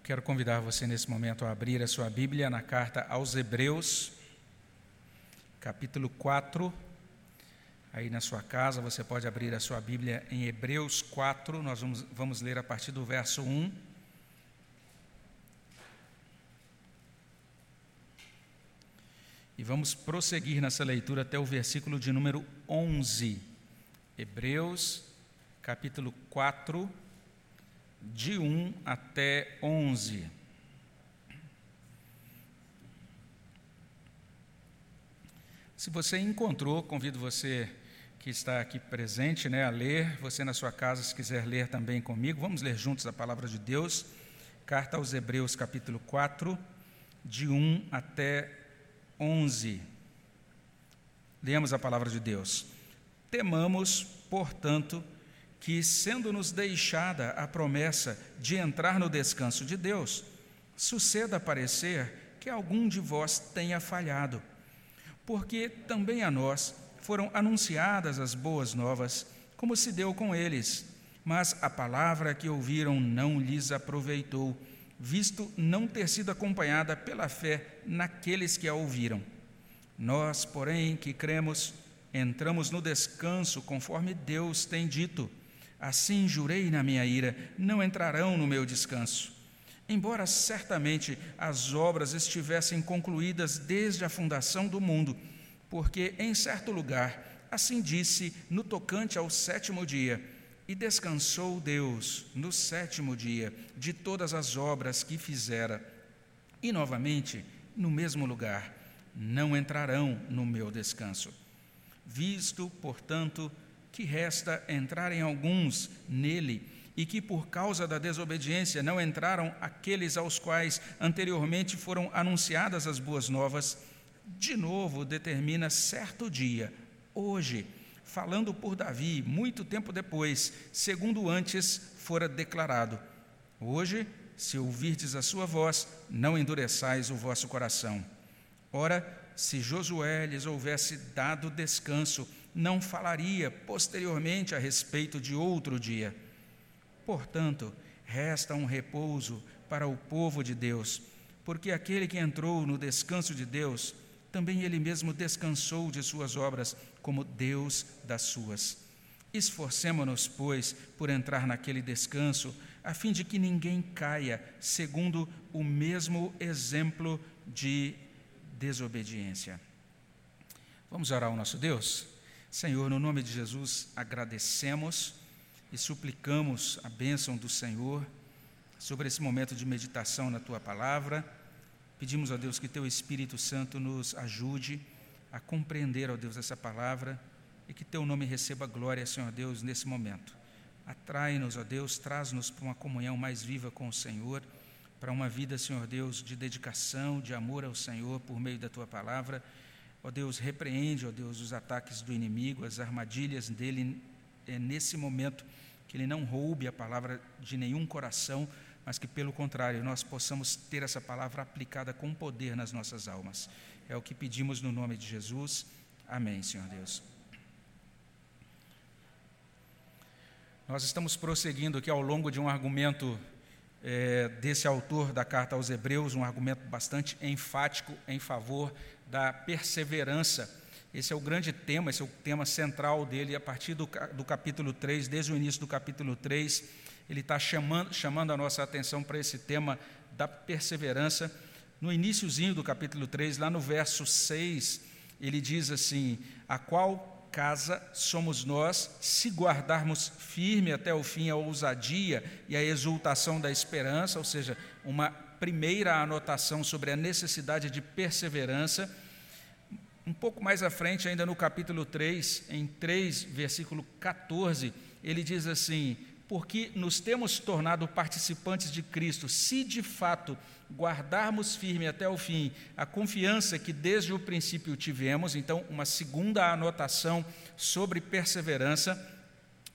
Eu quero convidar você nesse momento a abrir a sua Bíblia na carta aos Hebreus, capítulo 4. Aí na sua casa você pode abrir a sua Bíblia em Hebreus 4, nós vamos, vamos ler a partir do verso 1. E vamos prosseguir nessa leitura até o versículo de número 11. Hebreus, capítulo 4, de 1 até 11. Se você encontrou, convido você que está aqui presente né, a ler, você na sua casa, se quiser ler também comigo, vamos ler juntos a palavra de Deus. Carta aos Hebreus, capítulo 4, de 1 até 11. Lemos a palavra de Deus. Temamos, portanto, que, sendo-nos deixada a promessa de entrar no descanso de Deus, suceda parecer que algum de vós tenha falhado. Porque também a nós foram anunciadas as boas novas, como se deu com eles, mas a palavra que ouviram não lhes aproveitou, visto não ter sido acompanhada pela fé naqueles que a ouviram. Nós, porém, que cremos, entramos no descanso conforme Deus tem dito Assim jurei na minha ira: não entrarão no meu descanso. Embora certamente as obras estivessem concluídas desde a fundação do mundo, porque em certo lugar, assim disse no tocante ao sétimo dia, e descansou Deus no sétimo dia de todas as obras que fizera. E novamente, no mesmo lugar, não entrarão no meu descanso. Visto, portanto, que resta entrarem alguns nele, e que por causa da desobediência não entraram aqueles aos quais anteriormente foram anunciadas as boas novas, de novo determina certo dia, hoje, falando por Davi, muito tempo depois, segundo antes fora declarado: Hoje, se ouvirdes a sua voz, não endureçais o vosso coração. Ora, se Josué lhes houvesse dado descanso, não falaria posteriormente a respeito de outro dia. Portanto, resta um repouso para o povo de Deus, porque aquele que entrou no descanso de Deus, também ele mesmo descansou de suas obras, como Deus das suas. Esforcemo-nos, pois, por entrar naquele descanso, a fim de que ninguém caia segundo o mesmo exemplo de desobediência. Vamos orar ao nosso Deus? Senhor, no nome de Jesus, agradecemos e suplicamos a bênção do Senhor sobre esse momento de meditação na tua palavra. Pedimos a Deus que teu Espírito Santo nos ajude a compreender, ó Deus, essa palavra e que teu nome receba glória, Senhor Deus, nesse momento. Atrai-nos, ó Deus, traz-nos para uma comunhão mais viva com o Senhor, para uma vida, Senhor Deus, de dedicação, de amor ao Senhor por meio da tua palavra Ó Deus, repreende, ó Deus, os ataques do inimigo, as armadilhas dele é nesse momento, que ele não roube a palavra de nenhum coração, mas que, pelo contrário, nós possamos ter essa palavra aplicada com poder nas nossas almas. É o que pedimos no nome de Jesus. Amém, Senhor Deus. Nós estamos prosseguindo aqui ao longo de um argumento é, desse autor da carta aos Hebreus, um argumento bastante enfático em favor da perseverança. Esse é o grande tema, esse é o tema central dele, a partir do, do capítulo 3, desde o início do capítulo 3, ele está chamando, chamando a nossa atenção para esse tema da perseverança. No iníciozinho do capítulo 3, lá no verso 6, ele diz assim: A qual casa somos nós, se guardarmos firme até o fim a ousadia e a exultação da esperança, ou seja, uma primeira anotação sobre a necessidade de perseverança. Um pouco mais à frente, ainda no capítulo 3, em 3, versículo 14, ele diz assim: Porque nos temos tornado participantes de Cristo, se de fato guardarmos firme até o fim a confiança que desde o princípio tivemos, então, uma segunda anotação sobre perseverança.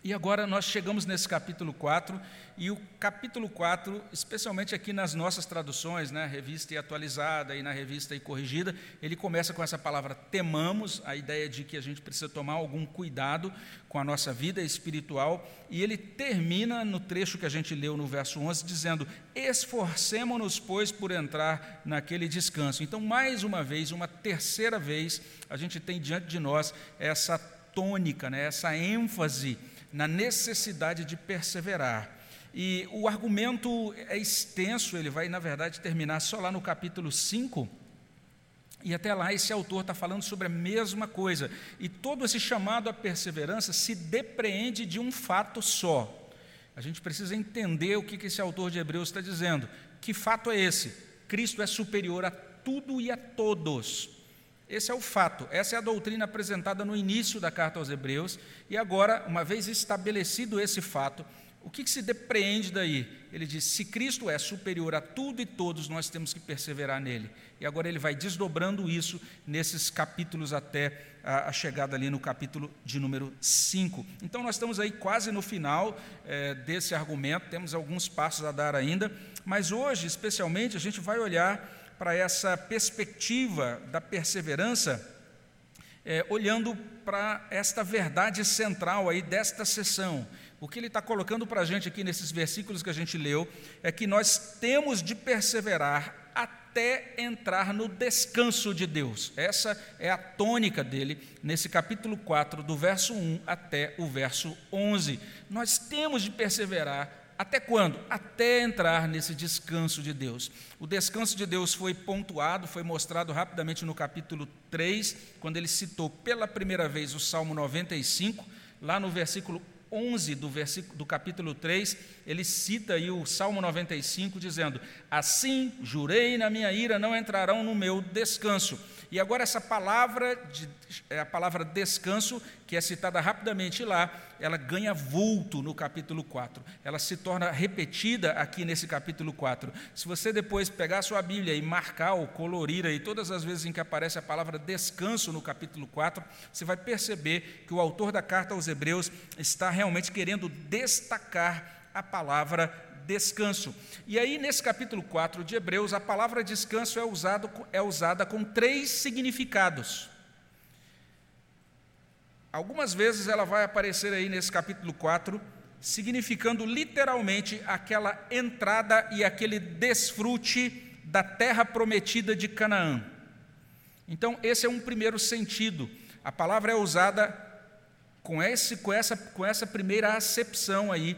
E agora nós chegamos nesse capítulo 4, e o capítulo 4, especialmente aqui nas nossas traduções, né, revista e atualizada e na revista e corrigida, ele começa com essa palavra temamos, a ideia de que a gente precisa tomar algum cuidado com a nossa vida espiritual, e ele termina no trecho que a gente leu no verso 11, dizendo: Esforcemo-nos, pois, por entrar naquele descanso. Então, mais uma vez, uma terceira vez, a gente tem diante de nós essa tônica, né, essa ênfase na necessidade de perseverar. E o argumento é extenso, ele vai, na verdade, terminar só lá no capítulo 5. E até lá esse autor está falando sobre a mesma coisa. E todo esse chamado à perseverança se depreende de um fato só. A gente precisa entender o que esse autor de Hebreus está dizendo. Que fato é esse? Cristo é superior a tudo e a todos. Esse é o fato, essa é a doutrina apresentada no início da carta aos Hebreus, e agora, uma vez estabelecido esse fato, o que, que se depreende daí? Ele diz: se Cristo é superior a tudo e todos, nós temos que perseverar nele. E agora ele vai desdobrando isso nesses capítulos até a, a chegada ali no capítulo de número 5. Então nós estamos aí quase no final é, desse argumento, temos alguns passos a dar ainda, mas hoje, especialmente, a gente vai olhar para essa perspectiva da perseverança, é, olhando para esta verdade central aí desta sessão. O que ele está colocando para a gente aqui nesses versículos que a gente leu é que nós temos de perseverar até entrar no descanso de Deus. Essa é a tônica dele nesse capítulo 4, do verso 1 até o verso 11. Nós temos de perseverar até quando? Até entrar nesse descanso de Deus. O descanso de Deus foi pontuado, foi mostrado rapidamente no capítulo 3, quando ele citou pela primeira vez o Salmo 95, lá no versículo 11 do, versículo, do capítulo 3, ele cita aí o Salmo 95, dizendo: Assim jurei na minha ira, não entrarão no meu descanso. E agora essa palavra, de, é a palavra descanso, que é citada rapidamente lá, ela ganha vulto no capítulo 4. Ela se torna repetida aqui nesse capítulo 4. Se você depois pegar a sua Bíblia e marcar ou colorir aí todas as vezes em que aparece a palavra descanso no capítulo 4, você vai perceber que o autor da carta aos Hebreus está realmente querendo destacar a palavra descanso. E aí, nesse capítulo 4 de Hebreus, a palavra descanso é, usado, é usada com três significados. Algumas vezes ela vai aparecer aí nesse capítulo 4, significando literalmente aquela entrada e aquele desfrute da terra prometida de Canaã. Então, esse é um primeiro sentido. A palavra é usada com, esse, com, essa, com essa primeira acepção aí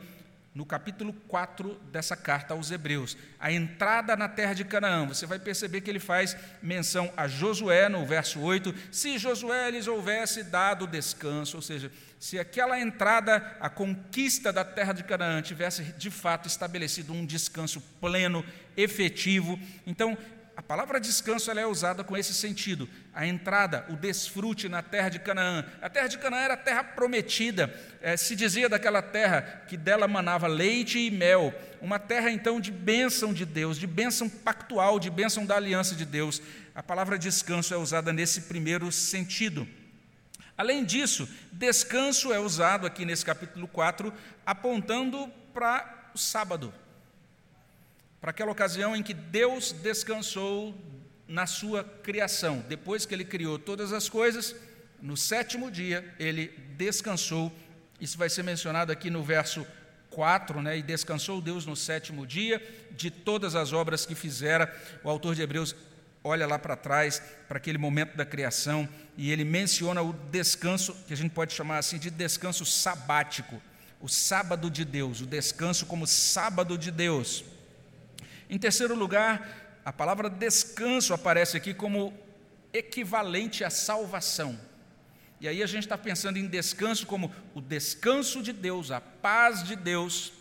no capítulo 4 dessa carta aos Hebreus. A entrada na terra de Canaã, você vai perceber que ele faz menção a Josué no verso 8, se Josué lhes houvesse dado descanso, ou seja, se aquela entrada, a conquista da terra de Canaã tivesse de fato estabelecido um descanso pleno, efetivo, então a palavra descanso ela é usada com esse sentido. A entrada, o desfrute na terra de Canaã. A terra de Canaã era a terra prometida. É, se dizia daquela terra que dela manava leite e mel. Uma terra então de bênção de Deus, de bênção pactual, de bênção da aliança de Deus. A palavra descanso é usada nesse primeiro sentido. Além disso, descanso é usado aqui nesse capítulo 4, apontando para o sábado para aquela ocasião em que Deus descansou na sua criação. Depois que ele criou todas as coisas, no sétimo dia ele descansou. Isso vai ser mencionado aqui no verso 4, né? E descansou Deus no sétimo dia de todas as obras que fizera. O autor de Hebreus olha lá para trás, para aquele momento da criação, e ele menciona o descanso, que a gente pode chamar assim de descanso sabático, o sábado de Deus, o descanso como sábado de Deus. Em terceiro lugar, a palavra descanso aparece aqui como equivalente à salvação. E aí a gente está pensando em descanso como o descanso de Deus, a paz de Deus,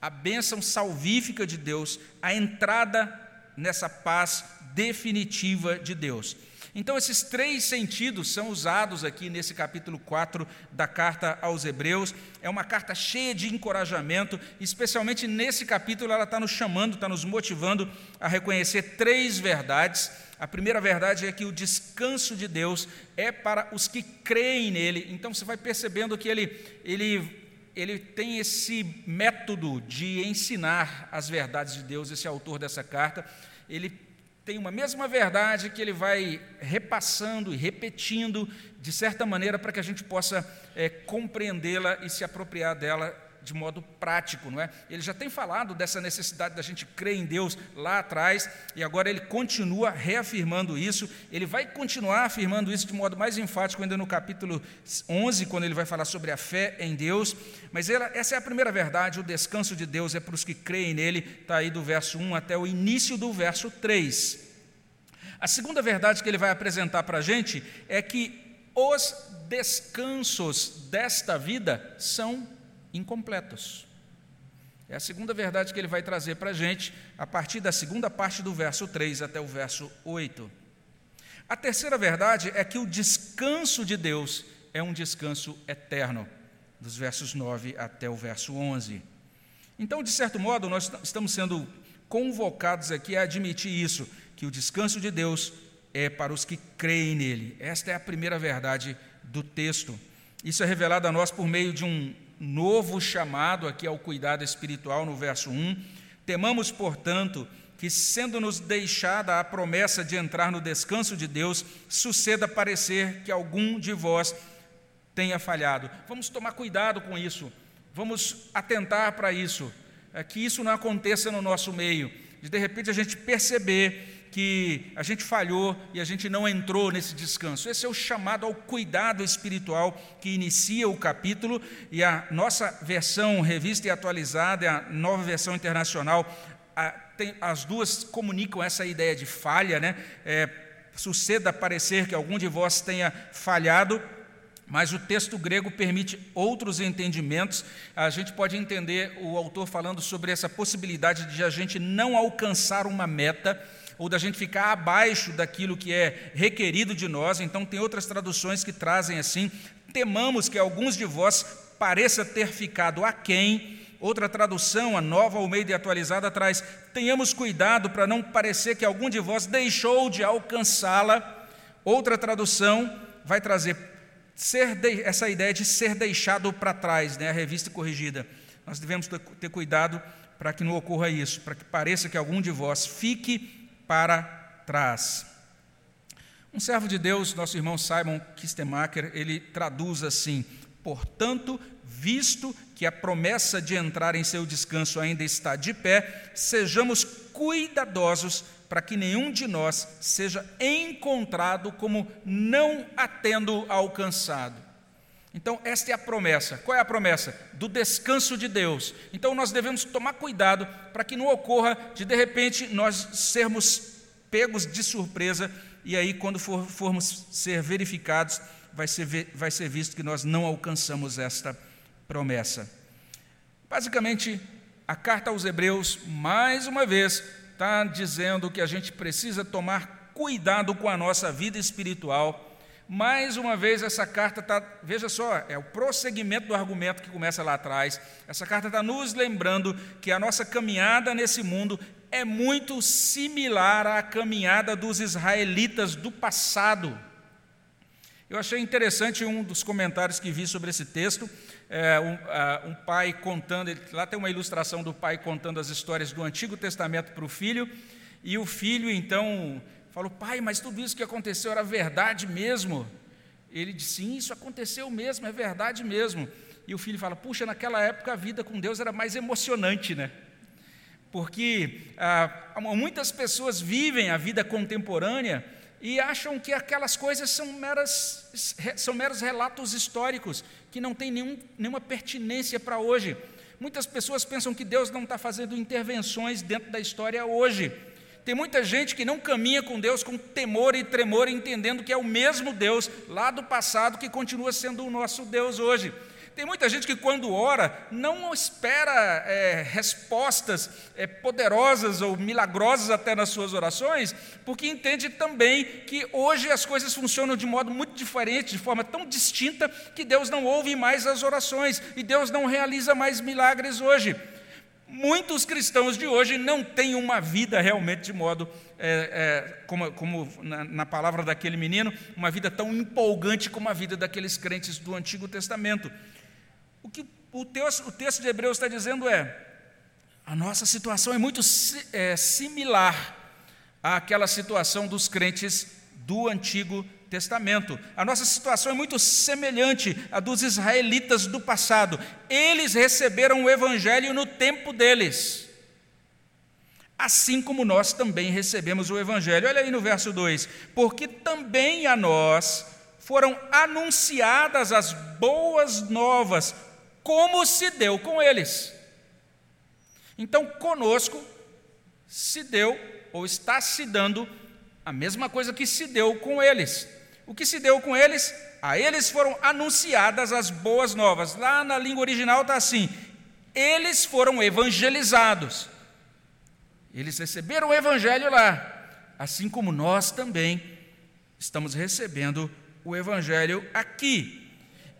a bênção salvífica de Deus, a entrada nessa paz definitiva de Deus. Então, esses três sentidos são usados aqui nesse capítulo 4 da carta aos Hebreus. É uma carta cheia de encorajamento, especialmente nesse capítulo, ela está nos chamando, está nos motivando a reconhecer três verdades. A primeira verdade é que o descanso de Deus é para os que creem nele. Então, você vai percebendo que ele, ele ele tem esse método de ensinar as verdades de Deus, esse autor dessa carta, ele tem uma mesma verdade que ele vai repassando e repetindo, de certa maneira, para que a gente possa é, compreendê-la e se apropriar dela de modo prático, não é? Ele já tem falado dessa necessidade da gente crer em Deus lá atrás, e agora ele continua reafirmando isso. Ele vai continuar afirmando isso de modo mais enfático ainda no capítulo 11, quando ele vai falar sobre a fé em Deus. Mas ela, essa é a primeira verdade, o descanso de Deus é para os que creem nele, está aí do verso 1 até o início do verso 3. A segunda verdade que ele vai apresentar para a gente é que os descansos desta vida são incompletos. É a segunda verdade que ele vai trazer para a gente, a partir da segunda parte do verso 3 até o verso 8. A terceira verdade é que o descanso de Deus é um descanso eterno, dos versos 9 até o verso 11. Então, de certo modo, nós estamos sendo convocados aqui a admitir isso, que o descanso de Deus é para os que creem nele. Esta é a primeira verdade do texto. Isso é revelado a nós por meio de um novo chamado aqui ao cuidado espiritual no verso 1. Temamos, portanto, que, sendo-nos deixada a promessa de entrar no descanso de Deus, suceda parecer que algum de vós tenha falhado. Vamos tomar cuidado com isso, vamos atentar para isso, é que isso não aconteça no nosso meio, de de repente a gente perceber que a gente falhou e a gente não entrou nesse descanso. Esse é o chamado ao cuidado espiritual que inicia o capítulo e a nossa versão revista e atualizada, a nova versão internacional, a, tem, as duas comunicam essa ideia de falha, né? É, suceda parecer que algum de vós tenha falhado, mas o texto grego permite outros entendimentos. A gente pode entender o autor falando sobre essa possibilidade de a gente não alcançar uma meta ou da gente ficar abaixo daquilo que é requerido de nós. Então, tem outras traduções que trazem assim: temamos que alguns de vós pareça ter ficado aquém. Outra tradução, a nova Almeida atualizada, traz: tenhamos cuidado para não parecer que algum de vós deixou de alcançá-la. Outra tradução vai trazer de, essa ideia de ser deixado para trás, né? a revista corrigida. Nós devemos ter cuidado para que não ocorra isso, para que pareça que algum de vós fique para trás. Um servo de Deus, nosso irmão Simon Kistemacher, ele traduz assim: portanto, visto que a promessa de entrar em seu descanso ainda está de pé, sejamos cuidadosos para que nenhum de nós seja encontrado como não a tendo alcançado. Então, esta é a promessa. Qual é a promessa? Do descanso de Deus. Então, nós devemos tomar cuidado para que não ocorra de, de repente, nós sermos pegos de surpresa e aí, quando for, formos ser verificados, vai ser, vai ser visto que nós não alcançamos esta promessa. Basicamente, a carta aos Hebreus, mais uma vez, está dizendo que a gente precisa tomar cuidado com a nossa vida espiritual mais uma vez, essa carta está, veja só, é o prosseguimento do argumento que começa lá atrás. Essa carta está nos lembrando que a nossa caminhada nesse mundo é muito similar à caminhada dos israelitas do passado. Eu achei interessante um dos comentários que vi sobre esse texto, é, um, uh, um, pai contando, lá tem uma ilustração do pai contando as histórias do Antigo Testamento para o filho, e o filho então Falou, pai, mas tudo isso que aconteceu era verdade mesmo? Ele disse, sim, isso aconteceu mesmo, é verdade mesmo. E o filho fala, puxa, naquela época a vida com Deus era mais emocionante, né? Porque ah, muitas pessoas vivem a vida contemporânea e acham que aquelas coisas são, meras, são meros relatos históricos, que não têm nenhum, nenhuma pertinência para hoje. Muitas pessoas pensam que Deus não está fazendo intervenções dentro da história hoje. Tem muita gente que não caminha com Deus com temor e tremor, entendendo que é o mesmo Deus lá do passado que continua sendo o nosso Deus hoje. Tem muita gente que, quando ora, não espera é, respostas é, poderosas ou milagrosas até nas suas orações, porque entende também que hoje as coisas funcionam de modo muito diferente, de forma tão distinta, que Deus não ouve mais as orações e Deus não realiza mais milagres hoje. Muitos cristãos de hoje não têm uma vida realmente de modo, é, é, como, como na, na, palavra daquele menino, uma vida tão empolgante como a vida daqueles crentes do Antigo Testamento. O que o texto, o texto de Hebreus está dizendo é: a nossa situação é muito é, similar àquela situação dos crentes do Antigo Testamento. A nossa situação é muito semelhante à dos israelitas do passado. Eles receberam o Evangelho no tempo deles. Assim como nós também recebemos o Evangelho. Olha aí no verso 2: Porque também a nós foram anunciadas as boas novas, como se deu com eles. Então, conosco se deu, ou está se dando, a mesma coisa que se deu com eles. O que se deu com eles? A eles foram anunciadas as boas novas. Lá na língua original está assim: eles foram evangelizados. Eles receberam o evangelho lá, assim como nós também estamos recebendo o evangelho aqui.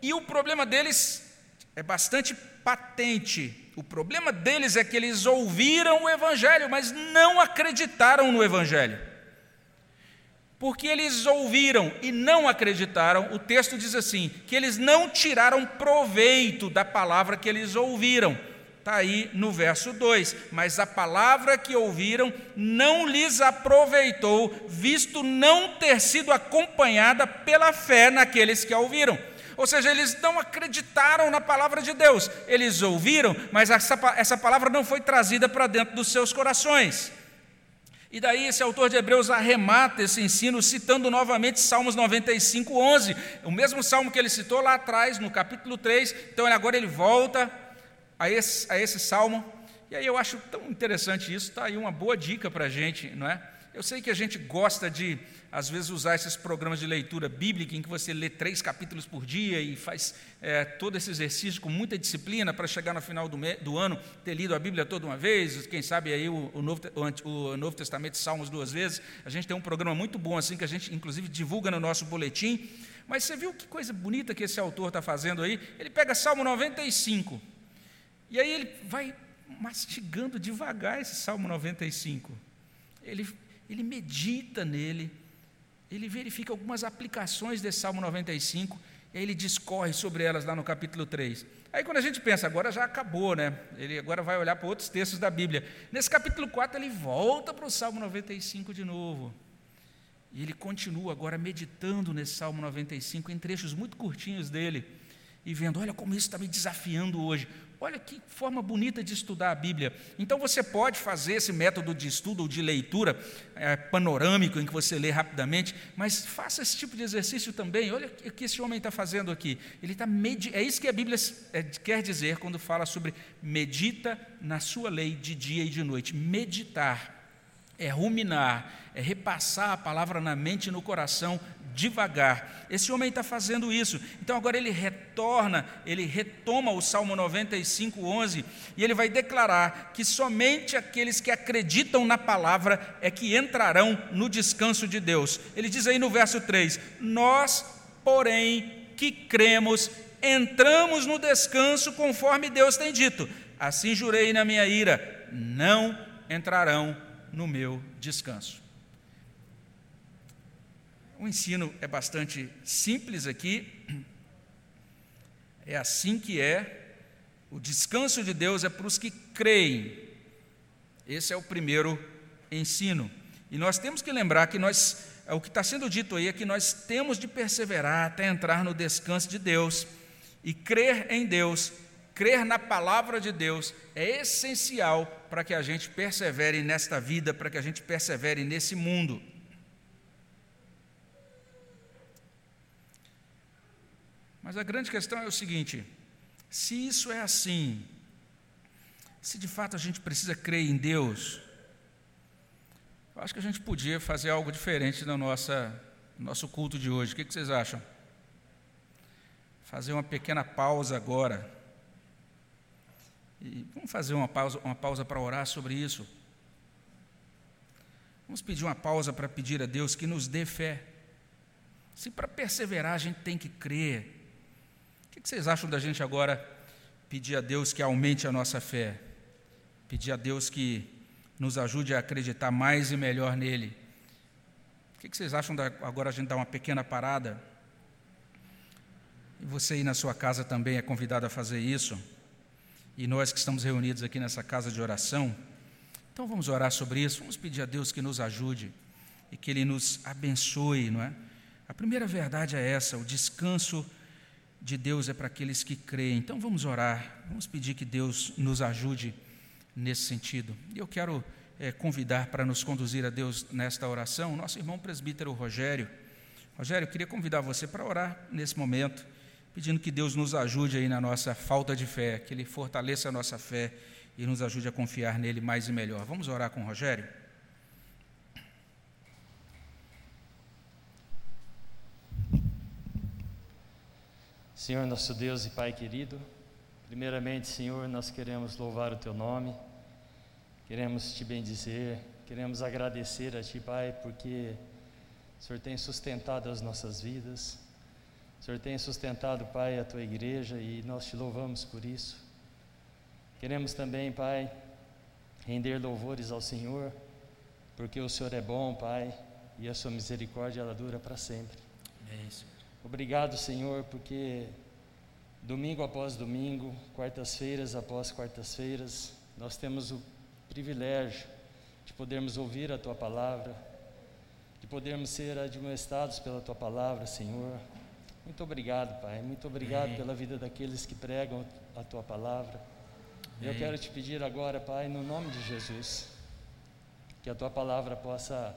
E o problema deles é bastante patente. O problema deles é que eles ouviram o evangelho, mas não acreditaram no evangelho porque eles ouviram e não acreditaram, o texto diz assim: que eles não tiraram proveito da palavra que eles ouviram. Está aí no verso 2: Mas a palavra que ouviram não lhes aproveitou, visto não ter sido acompanhada pela fé naqueles que a ouviram. Ou seja, eles não acreditaram na palavra de Deus, eles ouviram, mas essa, essa palavra não foi trazida para dentro dos seus corações. E daí esse autor de Hebreus arremata esse ensino citando novamente Salmos 95, 11, o mesmo salmo que ele citou lá atrás, no capítulo 3. Então agora ele volta a esse, a esse salmo. E aí eu acho tão interessante isso, está aí uma boa dica para a gente, não é? Eu sei que a gente gosta de, às vezes, usar esses programas de leitura bíblica em que você lê três capítulos por dia e faz é, todo esse exercício com muita disciplina para chegar no final do, do, ano, ter lido a Bíblia toda uma vez, quem sabe aí o, o, Novo, o, Novo, Testamento Salmos duas vezes. A gente tem um programa muito bom assim que a gente, inclusive, divulga no nosso boletim. Mas você viu que coisa bonita que esse autor está fazendo aí? Ele pega Salmo 95 e aí ele vai mastigando devagar esse Salmo 95. Ele ele medita nele, ele verifica algumas aplicações desse Salmo 95, e aí ele discorre sobre elas lá no capítulo 3. Aí quando a gente pensa, agora já acabou, né? Ele agora vai olhar para outros textos da Bíblia. Nesse capítulo 4 ele volta para o Salmo 95 de novo. E ele continua agora meditando nesse Salmo 95 em trechos muito curtinhos dele e vendo, olha como isso está me desafiando hoje. Olha que forma bonita de estudar a Bíblia. Então você pode fazer esse método de estudo ou de leitura é, panorâmico, em que você lê rapidamente, mas faça esse tipo de exercício também. Olha o que esse homem está fazendo aqui. Ele está medi é isso que a Bíblia é, quer dizer quando fala sobre medita na sua lei de dia e de noite. Meditar é ruminar, é repassar a palavra na mente e no coração devagar. Esse homem está fazendo isso. Então agora ele retorna, ele retoma o Salmo 95, 11, e ele vai declarar que somente aqueles que acreditam na palavra é que entrarão no descanso de Deus. Ele diz aí no verso 3: Nós, porém, que cremos, entramos no descanso conforme Deus tem dito. Assim jurei na minha ira: não entrarão no meu descanso. O ensino é bastante simples aqui. É assim que é. O descanso de Deus é para os que creem. Esse é o primeiro ensino. E nós temos que lembrar que nós, o que está sendo dito aí é que nós temos de perseverar até entrar no descanso de Deus. E crer em Deus, crer na palavra de Deus, é essencial para que a gente persevere nesta vida, para que a gente persevere nesse mundo. Mas a grande questão é o seguinte: se isso é assim, se de fato a gente precisa crer em Deus, eu acho que a gente podia fazer algo diferente no nosso culto de hoje. O que vocês acham? Fazer uma pequena pausa agora. E vamos fazer uma pausa, uma pausa para orar sobre isso. Vamos pedir uma pausa para pedir a Deus que nos dê fé. Se para perseverar a gente tem que crer, o que vocês acham da gente agora pedir a Deus que aumente a nossa fé? Pedir a Deus que nos ajude a acreditar mais e melhor nele? O que vocês acham da, agora a gente dar uma pequena parada? E você aí na sua casa também é convidado a fazer isso. e nós que estamos reunidos aqui nessa casa de oração. Então vamos orar sobre isso, vamos pedir a Deus que nos ajude e que Ele nos abençoe, não é? A primeira verdade é essa: o descanso de Deus é para aqueles que creem. Então vamos orar, vamos pedir que Deus nos ajude nesse sentido. Eu quero é, convidar para nos conduzir a Deus nesta oração nosso irmão presbítero Rogério. Rogério, eu queria convidar você para orar nesse momento, pedindo que Deus nos ajude aí na nossa falta de fé, que Ele fortaleça a nossa fé e nos ajude a confiar nele mais e melhor. Vamos orar com o Rogério? Senhor, nosso Deus e Pai querido, primeiramente, Senhor, nós queremos louvar o Teu nome, queremos Te bendizer, queremos agradecer a Ti, Pai, porque o Senhor tem sustentado as nossas vidas, o Senhor tem sustentado, Pai, a Tua igreja e nós Te louvamos por isso. Queremos também, Pai, render louvores ao Senhor, porque o Senhor é bom, Pai, e a Sua misericórdia ela dura para sempre. É isso. Obrigado, Senhor, porque domingo após domingo, quartas-feiras após quartas-feiras, nós temos o privilégio de podermos ouvir a Tua palavra, de podermos ser admoestados pela Tua palavra, Senhor. Muito obrigado, Pai. Muito obrigado Amém. pela vida daqueles que pregam a Tua palavra. Eu Amém. quero te pedir agora, Pai, no nome de Jesus, que a Tua palavra possa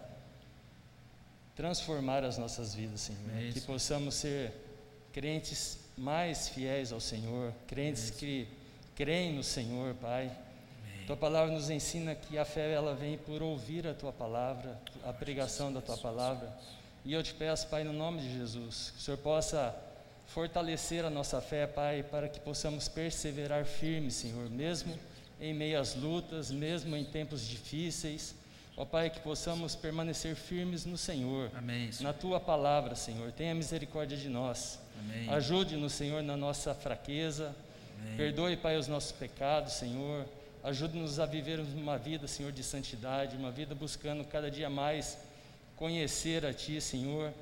transformar as nossas vidas, Senhor. É que possamos ser crentes mais fiéis ao Senhor, crentes que creem no Senhor, Pai. Tua palavra nos ensina que a fé ela vem por ouvir a tua palavra, a pregação da tua palavra. E eu te peço, Pai, no nome de Jesus, que o Senhor possa fortalecer a nossa fé, Pai, para que possamos perseverar firmes, Senhor, mesmo em meio às lutas, mesmo em tempos difíceis. Ó Pai, que possamos permanecer firmes no Senhor, Amém. Senhor. na tua palavra, Senhor. Tenha misericórdia de nós. Amém. Ajude-nos, Senhor, na nossa fraqueza. Amém. Perdoe, Pai, os nossos pecados, Senhor. Ajude-nos a vivermos uma vida, Senhor, de santidade, uma vida buscando cada dia mais conhecer a Ti, Senhor,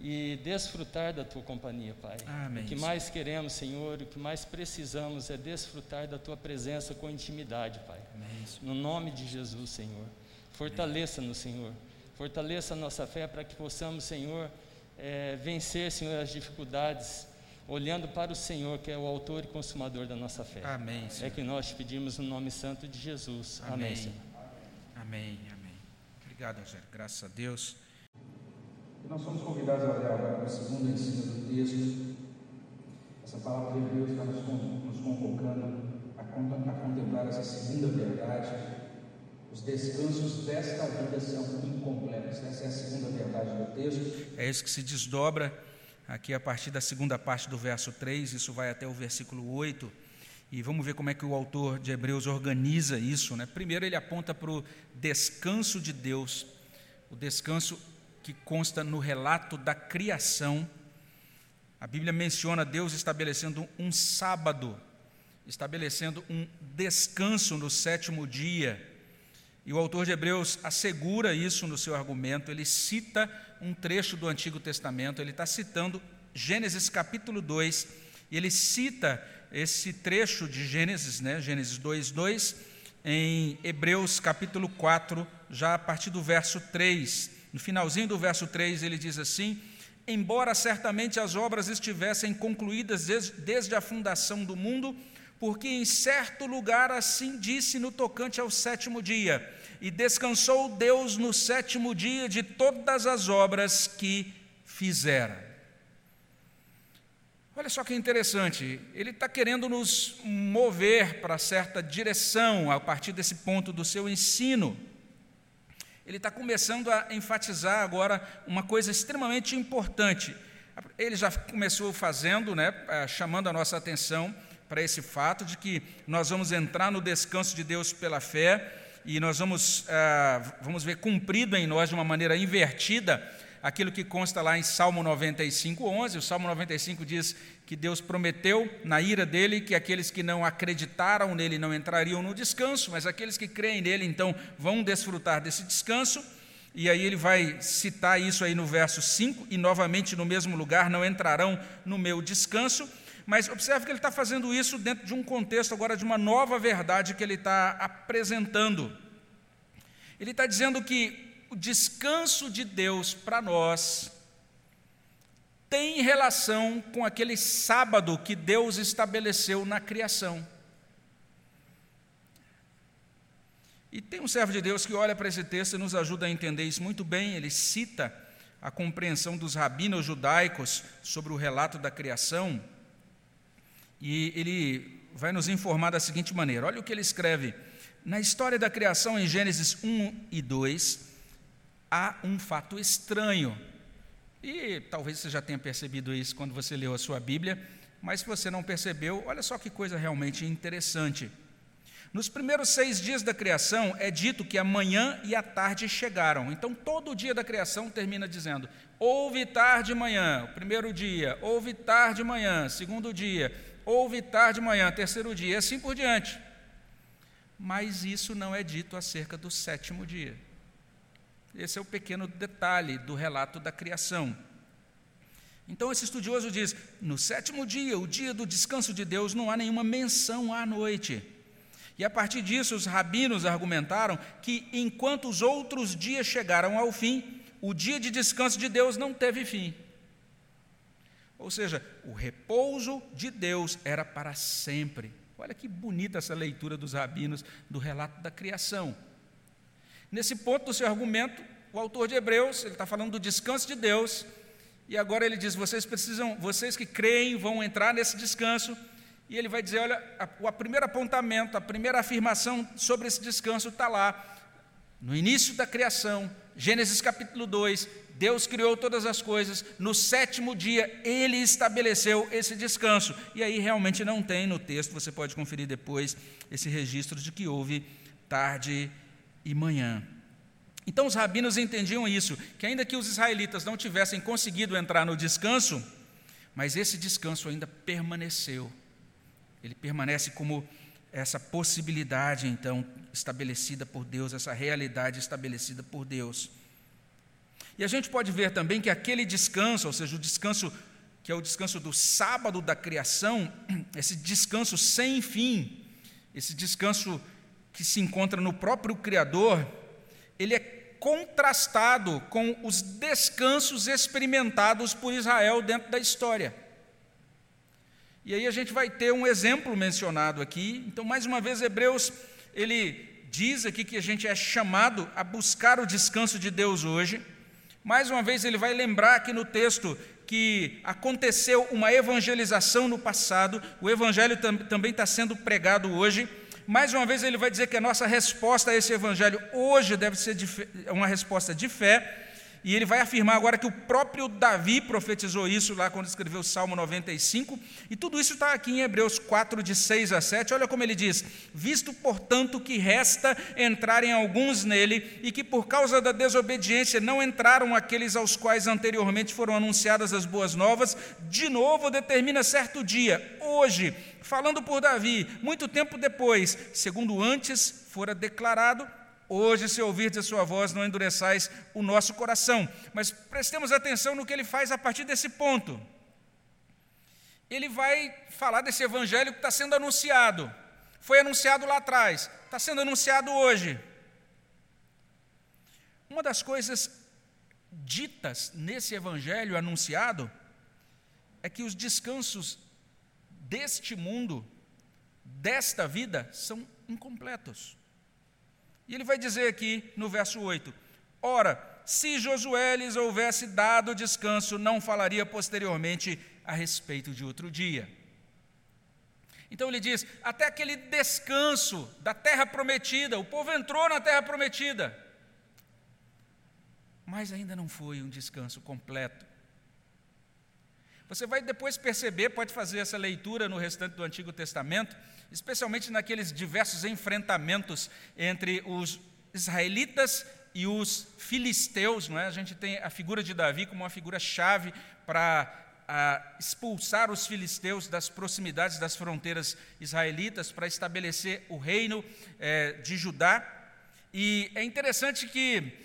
e desfrutar da Tua companhia, Pai. Amém, O que mais queremos, Senhor, o que mais precisamos é desfrutar da Tua presença com intimidade, Pai. Amém. No nome de Jesus, Senhor. Fortaleça-nos, Senhor. Fortaleça a nossa fé para que possamos, Senhor, eh, vencer, Senhor, as dificuldades, olhando para o Senhor, que é o autor e consumador da nossa fé. Amém. É Senhor. que nós te pedimos no nome santo de Jesus. Amém, Amém. Senhor. Amém. Amém. Obrigado, Rogério. Graças a Deus. E nós somos convidados a olhar agora para o segundo ensino do texto. Essa palavra de Deus está nos, con- nos convocando a, con- a contemplar essa segunda verdade. Os descansos desta vida são incompletos. Essa é a segunda verdade do texto. É isso que se desdobra aqui a partir da segunda parte do verso 3, isso vai até o versículo 8. E vamos ver como é que o autor de Hebreus organiza isso. Né? Primeiro, ele aponta para o descanso de Deus, o descanso que consta no relato da criação. A Bíblia menciona Deus estabelecendo um sábado, estabelecendo um descanso no sétimo dia. E o autor de Hebreus assegura isso no seu argumento, ele cita um trecho do Antigo Testamento, ele está citando Gênesis capítulo 2, e ele cita esse trecho de Gênesis, né, Gênesis 2, 2, em Hebreus capítulo 4, já a partir do verso 3. No finalzinho do verso 3, ele diz assim: Embora certamente as obras estivessem concluídas desde, desde a fundação do mundo, porque em certo lugar assim disse no tocante ao sétimo dia: E descansou Deus no sétimo dia de todas as obras que fizera. Olha só que interessante, ele está querendo nos mover para certa direção a partir desse ponto do seu ensino. Ele está começando a enfatizar agora uma coisa extremamente importante. Ele já começou fazendo, né, eh, chamando a nossa atenção para esse fato de que nós vamos entrar no descanso de Deus pela fé e nós vamos, ah, vamos ver cumprido em nós de uma maneira invertida aquilo que consta lá em Salmo 95, 11. O Salmo 95 diz que Deus prometeu na ira dele que aqueles que não acreditaram nele não entrariam no descanso, mas aqueles que creem nele então vão desfrutar desse descanso. E aí ele vai citar isso aí no verso 5, e novamente no mesmo lugar, não entrarão no meu descanso. Mas observe que ele está fazendo isso dentro de um contexto agora de uma nova verdade que ele está apresentando. Ele está dizendo que o descanso de Deus para nós tem relação com aquele sábado que Deus estabeleceu na criação. E tem um servo de Deus que olha para esse texto e nos ajuda a entender isso muito bem. Ele cita a compreensão dos rabinos judaicos sobre o relato da criação. E ele vai nos informar da seguinte maneira: olha o que ele escreve. Na história da criação, em Gênesis 1 e 2, há um fato estranho. E talvez você já tenha percebido isso quando você leu a sua Bíblia, mas se você não percebeu, olha só que coisa realmente interessante. Nos primeiros seis dias da criação é dito que a manhã e a tarde chegaram. Então, todo o dia da criação termina dizendo: houve tarde e manhã, primeiro dia, houve tarde e manhã, segundo dia, houve tarde manhã, terceiro dia, e assim por diante. Mas isso não é dito acerca do sétimo dia. Esse é o pequeno detalhe do relato da criação. Então, esse estudioso diz: no sétimo dia, o dia do descanso de Deus, não há nenhuma menção à noite. E a partir disso, os rabinos argumentaram que enquanto os outros dias chegaram ao fim, o dia de descanso de Deus não teve fim. Ou seja, o repouso de Deus era para sempre. Olha que bonita essa leitura dos rabinos do relato da criação. Nesse ponto do seu argumento, o autor de Hebreus, ele está falando do descanso de Deus, e agora ele diz: vocês precisam, vocês que creem vão entrar nesse descanso, e ele vai dizer: olha, o primeiro apontamento, a primeira afirmação sobre esse descanso está lá, no início da criação, Gênesis capítulo 2. Deus criou todas as coisas, no sétimo dia ele estabeleceu esse descanso. E aí realmente não tem no texto, você pode conferir depois esse registro de que houve tarde e manhã. Então os rabinos entendiam isso, que ainda que os israelitas não tivessem conseguido entrar no descanso, mas esse descanso ainda permaneceu ele permanece como essa possibilidade, então, estabelecida por Deus, essa realidade estabelecida por Deus. E a gente pode ver também que aquele descanso, ou seja, o descanso que é o descanso do sábado da criação, esse descanso sem fim, esse descanso que se encontra no próprio Criador, ele é contrastado com os descansos experimentados por Israel dentro da história. E aí a gente vai ter um exemplo mencionado aqui. Então, mais uma vez, Hebreus, ele diz aqui que a gente é chamado a buscar o descanso de Deus hoje. Mais uma vez, ele vai lembrar aqui no texto que aconteceu uma evangelização no passado, o evangelho tam também está sendo pregado hoje. Mais uma vez, ele vai dizer que a nossa resposta a esse evangelho hoje deve ser uma resposta de fé e ele vai afirmar agora que o próprio Davi profetizou isso lá quando escreveu o Salmo 95, e tudo isso está aqui em Hebreus 4, de 6 a 7. Olha como ele diz: Visto, portanto, que resta entrarem alguns nele, e que por causa da desobediência não entraram aqueles aos quais anteriormente foram anunciadas as boas novas, de novo determina certo dia, hoje, falando por Davi, muito tempo depois, segundo antes fora declarado Hoje, se ouvirdes a sua voz, não endureçais o nosso coração. Mas prestemos atenção no que ele faz a partir desse ponto. Ele vai falar desse evangelho que está sendo anunciado. Foi anunciado lá atrás, está sendo anunciado hoje. Uma das coisas ditas nesse evangelho anunciado é que os descansos deste mundo, desta vida, são incompletos. E ele vai dizer aqui no verso 8: Ora, se Josué lhes houvesse dado descanso, não falaria posteriormente a respeito de outro dia. Então ele diz: até aquele descanso da terra prometida, o povo entrou na terra prometida, mas ainda não foi um descanso completo. Você vai depois perceber, pode fazer essa leitura no restante do Antigo Testamento, especialmente naqueles diversos enfrentamentos entre os israelitas e os filisteus. Não é? A gente tem a figura de Davi como uma figura chave para expulsar os filisteus das proximidades das fronteiras israelitas para estabelecer o reino é, de Judá. E é interessante que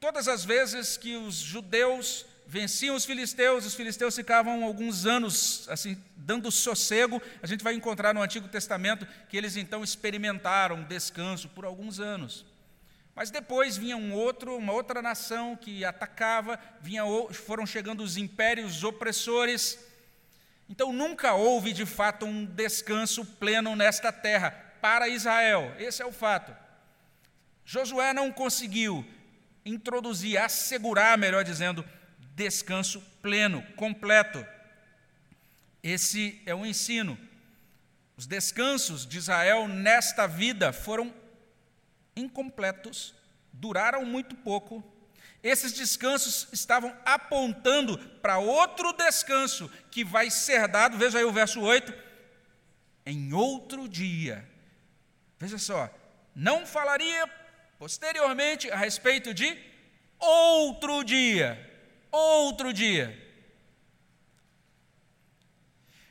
todas as vezes que os judeus venciam os filisteus, os filisteus ficavam alguns anos assim dando sossego. A gente vai encontrar no Antigo Testamento que eles então experimentaram descanso por alguns anos. Mas depois vinha um outro, uma outra nação que atacava, vinha, foram chegando os impérios opressores. Então nunca houve de fato um descanso pleno nesta terra para Israel. Esse é o fato. Josué não conseguiu introduzir, assegurar, melhor dizendo, descanso pleno, completo. Esse é o ensino. Os descansos de Israel nesta vida foram incompletos, duraram muito pouco. Esses descansos estavam apontando para outro descanso que vai ser dado, veja aí o verso 8, em outro dia. Veja só, não falaria posteriormente a respeito de outro dia outro dia.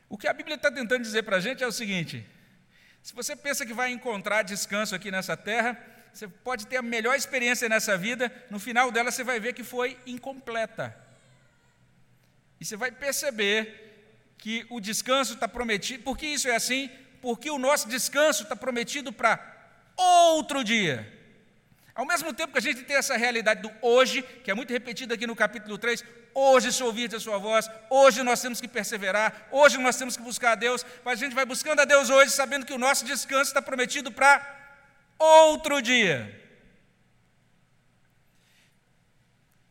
O que a Bíblia está tentando dizer para a gente é o seguinte: se você pensa que vai encontrar descanso aqui nessa terra, você pode ter a melhor experiência nessa vida, no final dela você vai ver que foi incompleta. E você vai perceber que o descanso está prometido, por que isso é assim? Porque o nosso descanso está prometido para outro dia. Ao mesmo tempo que a gente tem essa realidade do hoje, que é muito repetida aqui no capítulo 3, hoje se ouvir a sua voz, hoje nós temos que perseverar, hoje nós temos que buscar a Deus, mas a gente vai buscando a Deus hoje, sabendo que o nosso descanso está prometido para outro dia.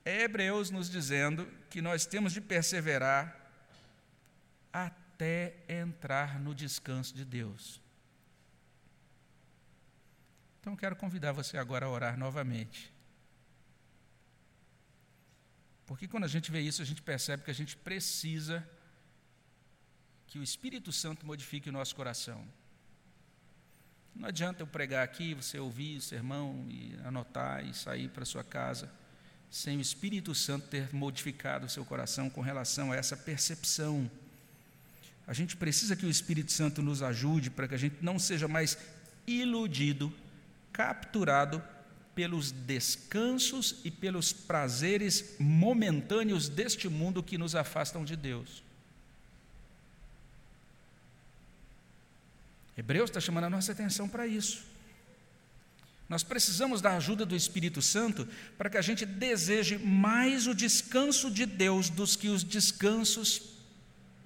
É Hebreus nos dizendo que nós temos de perseverar até entrar no descanso de Deus. Então quero convidar você agora a orar novamente. Porque quando a gente vê isso, a gente percebe que a gente precisa que o Espírito Santo modifique o nosso coração. Não adianta eu pregar aqui, você ouvir o sermão e anotar e sair para sua casa, sem o Espírito Santo ter modificado o seu coração com relação a essa percepção. A gente precisa que o Espírito Santo nos ajude para que a gente não seja mais iludido capturado pelos descansos e pelos prazeres momentâneos deste mundo que nos afastam de Deus. Hebreus está chamando a nossa atenção para isso. Nós precisamos da ajuda do Espírito Santo para que a gente deseje mais o descanso de Deus dos que os descansos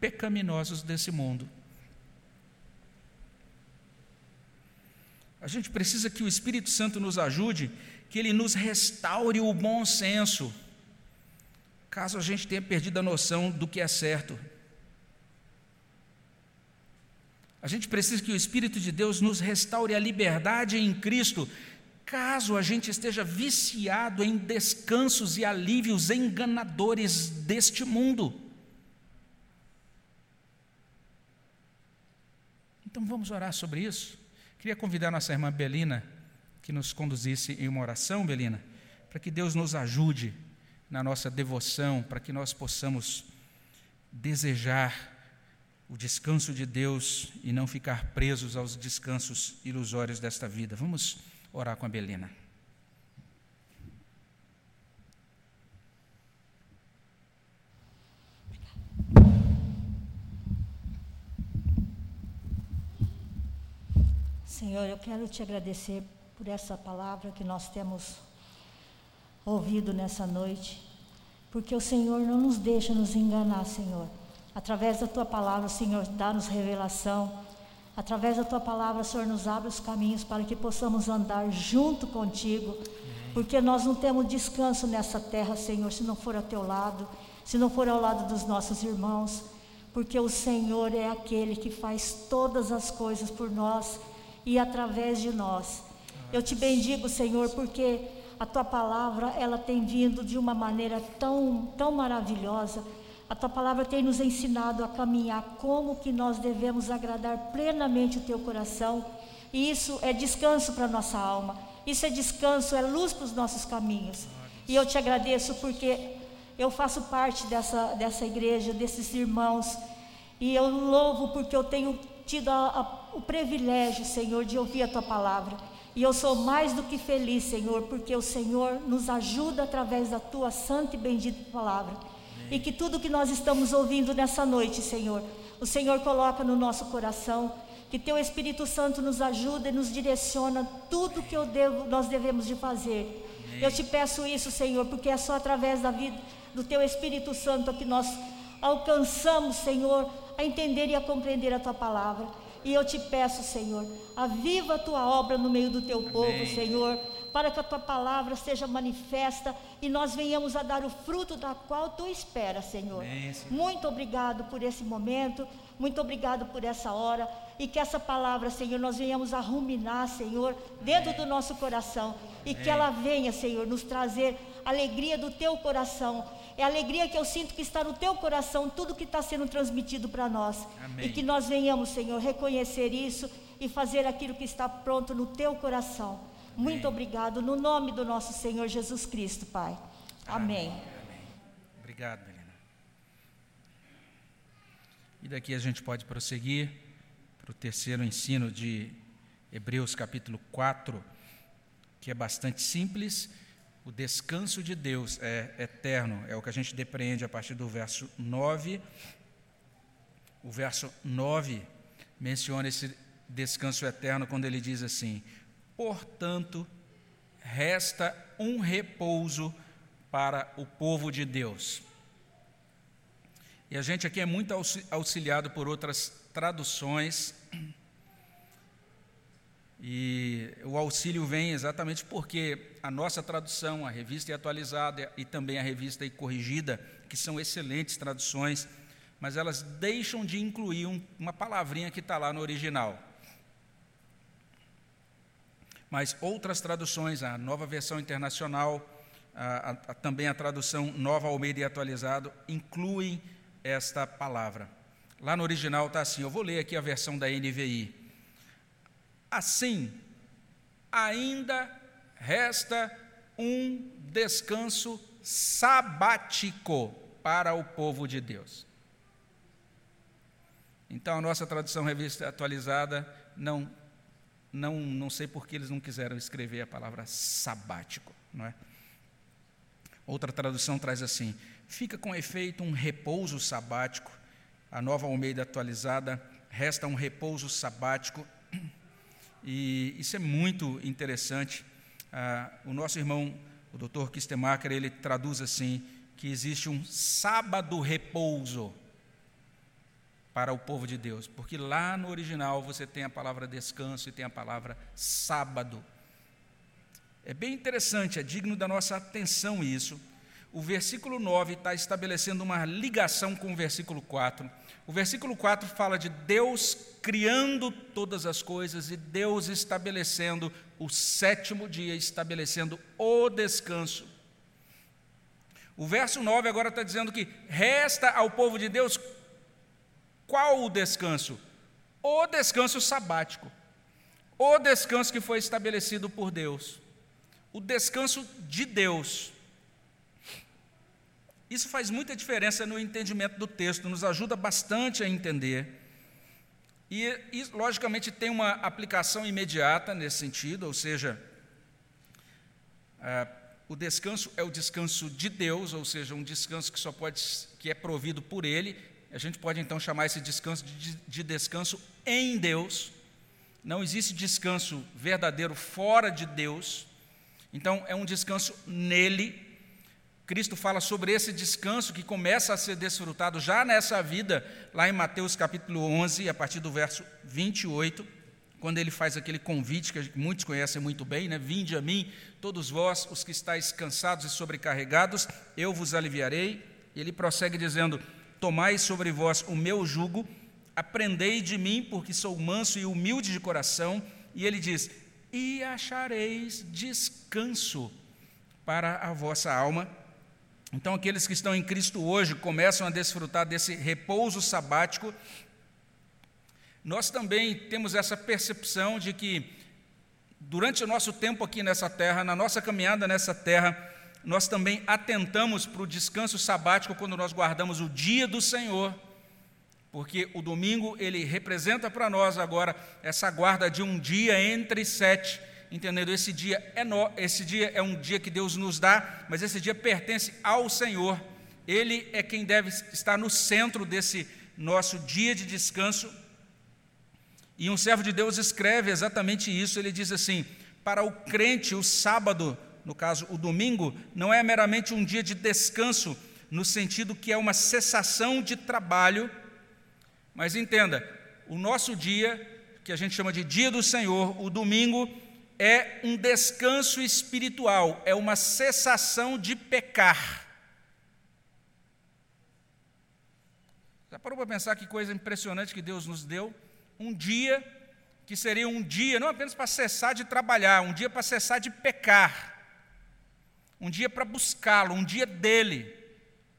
pecaminosos desse mundo. A gente precisa que o Espírito Santo nos ajude, que ele nos restaure o bom senso, caso a gente tenha perdido a noção do que é certo. A gente precisa que o Espírito de Deus nos restaure a liberdade em Cristo, caso a gente esteja viciado em descansos e alívios enganadores deste mundo. Então vamos orar sobre isso. Queria convidar nossa irmã Belina que nos conduzisse em uma oração, Belina, para que Deus nos ajude na nossa devoção, para que nós possamos desejar o descanso de Deus e não ficar presos aos descansos ilusórios desta vida. Vamos orar com a Belina. Senhor, eu quero te agradecer por essa palavra que nós temos ouvido nessa noite, porque o Senhor não nos deixa nos enganar, Senhor. Através da tua palavra, o Senhor dá-nos revelação. Através da tua palavra, o Senhor nos abre os caminhos para que possamos andar junto contigo, porque nós não temos descanso nessa terra, Senhor, se não for ao teu lado, se não for ao lado dos nossos irmãos, porque o Senhor é aquele que faz todas as coisas por nós e através de nós. Eu te bendigo, Senhor, porque a tua palavra ela tem vindo de uma maneira tão tão maravilhosa. A tua palavra tem nos ensinado a caminhar como que nós devemos agradar plenamente o teu coração. E isso é descanso para nossa alma. Isso é descanso, é luz para os nossos caminhos. E eu te agradeço porque eu faço parte dessa, dessa igreja, desses irmãos. E eu louvo porque eu tenho tido a, a, o privilégio, Senhor, de ouvir a tua palavra. E eu sou mais do que feliz, Senhor, porque o Senhor nos ajuda através da tua santa e bendita palavra. E que tudo que nós estamos ouvindo nessa noite, Senhor, o Senhor coloca no nosso coração. Que Teu Espírito Santo nos ajuda e nos direciona tudo que devo, nós devemos de fazer. Eu te peço isso, Senhor, porque é só através da vida do Teu Espírito Santo que nós alcançamos, Senhor, a entender e a compreender a Tua palavra. E eu te peço, Senhor, aviva a Tua obra no meio do Teu Amém. povo, Senhor para que a tua palavra seja manifesta e nós venhamos a dar o fruto da qual tu esperas, Senhor. Amém, Senhor. Muito obrigado por esse momento, muito obrigado por essa hora e que essa palavra, Senhor, nós venhamos a ruminar, Senhor, dentro do nosso coração e que ela venha, Senhor, nos trazer alegria do teu coração. É a alegria que eu sinto que está no teu coração, tudo que está sendo transmitido para nós. Amém. E que nós venhamos, Senhor, reconhecer isso e fazer aquilo que está pronto no teu coração. Muito obrigado, no nome do nosso Senhor Jesus Cristo, Pai. Amém. Amém. Obrigado, Helena. E daqui a gente pode prosseguir para o terceiro ensino de Hebreus, capítulo 4, que é bastante simples. O descanso de Deus é eterno, é o que a gente depreende a partir do verso 9. O verso 9 menciona esse descanso eterno quando ele diz assim: Portanto, resta um repouso para o povo de Deus. E a gente aqui é muito auxiliado por outras traduções. E o auxílio vem exatamente porque a nossa tradução, a revista é atualizada e também a revista é corrigida, que são excelentes traduções, mas elas deixam de incluir um, uma palavrinha que está lá no original. Mas outras traduções, a nova versão internacional, a, a, a, também a tradução nova Almeida e atualizado, incluem esta palavra. Lá no original está assim, eu vou ler aqui a versão da NVI. Assim, ainda resta um descanso sabático para o povo de Deus. Então, a nossa tradução revista atualizada não não, não sei por que eles não quiseram escrever a palavra sabático, não é? Outra tradução traz assim: fica com efeito um repouso sabático. A nova Almeida atualizada resta um repouso sabático. E isso é muito interessante. Ah, o nosso irmão, o Dr. Kistemacher, ele traduz assim que existe um sábado repouso para o povo de Deus, porque lá no original você tem a palavra descanso e tem a palavra sábado. É bem interessante, é digno da nossa atenção isso. O versículo 9 está estabelecendo uma ligação com o versículo 4. O versículo 4 fala de Deus criando todas as coisas e Deus estabelecendo o sétimo dia, estabelecendo o descanso. O verso 9 agora está dizendo que resta ao povo de Deus qual o descanso? O descanso sabático. O descanso que foi estabelecido por Deus. O descanso de Deus. Isso faz muita diferença no entendimento do texto, nos ajuda bastante a entender. E, e, logicamente, tem uma aplicação imediata nesse sentido, ou seja, é, o descanso é o descanso de Deus, ou seja, um descanso que só pode, que é provido por Ele, a gente pode então chamar esse descanso de, de descanso em Deus. Não existe descanso verdadeiro fora de Deus. Então, é um descanso nele. Cristo fala sobre esse descanso que começa a ser desfrutado já nessa vida, lá em Mateus capítulo 11, a partir do verso 28, quando ele faz aquele convite que muitos conhecem muito bem, né? Vinde a mim, todos vós, os que estáis cansados e sobrecarregados, eu vos aliviarei. E ele prossegue dizendo: Tomai sobre vós o meu jugo, aprendei de mim, porque sou manso e humilde de coração. E ele diz: E achareis descanso para a vossa alma. Então, aqueles que estão em Cristo hoje começam a desfrutar desse repouso sabático. Nós também temos essa percepção de que, durante o nosso tempo aqui nessa terra, na nossa caminhada nessa terra, nós também atentamos para o descanso sabático quando nós guardamos o dia do Senhor, porque o domingo ele representa para nós agora essa guarda de um dia entre sete, entendendo? Esse dia é no, esse dia é um dia que Deus nos dá, mas esse dia pertence ao Senhor. Ele é quem deve estar no centro desse nosso dia de descanso. E um servo de Deus escreve exatamente isso. Ele diz assim: para o crente, o sábado, no caso o domingo, não é meramente um dia de descanso, no sentido que é uma cessação de trabalho, mas entenda, o nosso dia, que a gente chama de dia do Senhor, o domingo, é um descanso espiritual, é uma cessação de pecar. Já parou para pensar que coisa impressionante que Deus nos deu? Um dia que seria um dia não apenas para cessar de trabalhar, um dia para cessar de pecar, um dia para buscá-lo, um dia dele,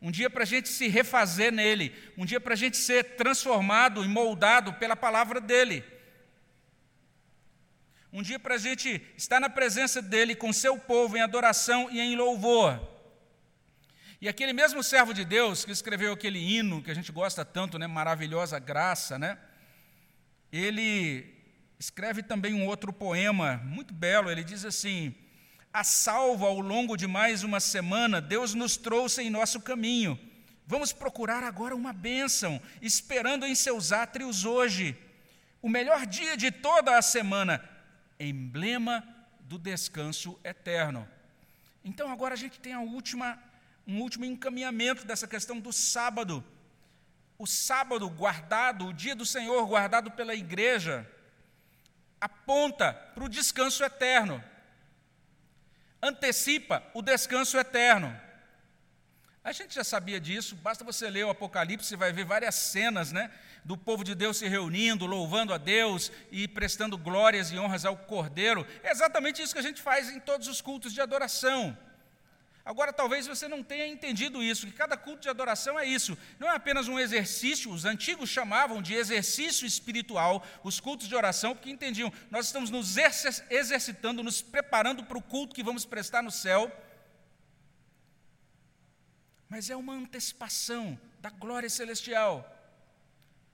um dia para a gente se refazer nele, um dia para a gente ser transformado e moldado pela palavra dele. Um dia para a gente estar na presença dele com seu povo em adoração e em louvor. E aquele mesmo servo de Deus que escreveu aquele hino que a gente gosta tanto, né, maravilhosa graça, né? Ele escreve também um outro poema muito belo. Ele diz assim: A salva ao longo de mais uma semana, Deus nos trouxe em nosso caminho. Vamos procurar agora uma bênção, esperando em seus átrios hoje. O melhor dia de toda a semana, emblema do descanso eterno. Então agora a gente tem a última, um último encaminhamento dessa questão do sábado. O sábado guardado, o dia do Senhor guardado pela igreja, aponta para o descanso eterno. Antecipa o descanso eterno. A gente já sabia disso, basta você ler o Apocalipse, você vai ver várias cenas, né? do povo de Deus se reunindo, louvando a Deus e prestando glórias e honras ao Cordeiro. É exatamente isso que a gente faz em todos os cultos de adoração. Agora, talvez você não tenha entendido isso, que cada culto de adoração é isso. Não é apenas um exercício, os antigos chamavam de exercício espiritual os cultos de oração, porque entendiam, nós estamos nos exercitando, nos preparando para o culto que vamos prestar no céu. Mas é uma antecipação da glória celestial.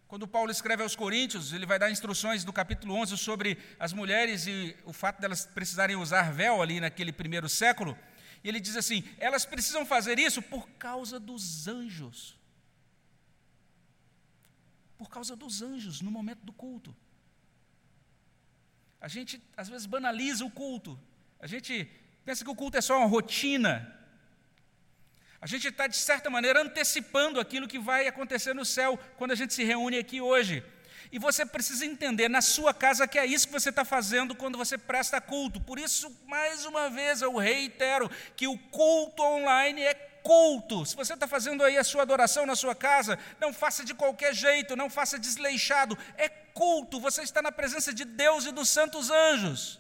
Quando Paulo escreve aos Coríntios, ele vai dar instruções do capítulo 11 sobre as mulheres e o fato delas precisarem usar véu ali naquele primeiro século. E ele diz assim: elas precisam fazer isso por causa dos anjos. Por causa dos anjos no momento do culto. A gente às vezes banaliza o culto. A gente pensa que o culto é só uma rotina. A gente está, de certa maneira, antecipando aquilo que vai acontecer no céu quando a gente se reúne aqui hoje. E você precisa entender na sua casa que é isso que você está fazendo quando você presta culto. Por isso, mais uma vez, eu reitero que o culto online é culto. Se você está fazendo aí a sua adoração na sua casa, não faça de qualquer jeito, não faça desleixado. É culto. Você está na presença de Deus e dos santos anjos.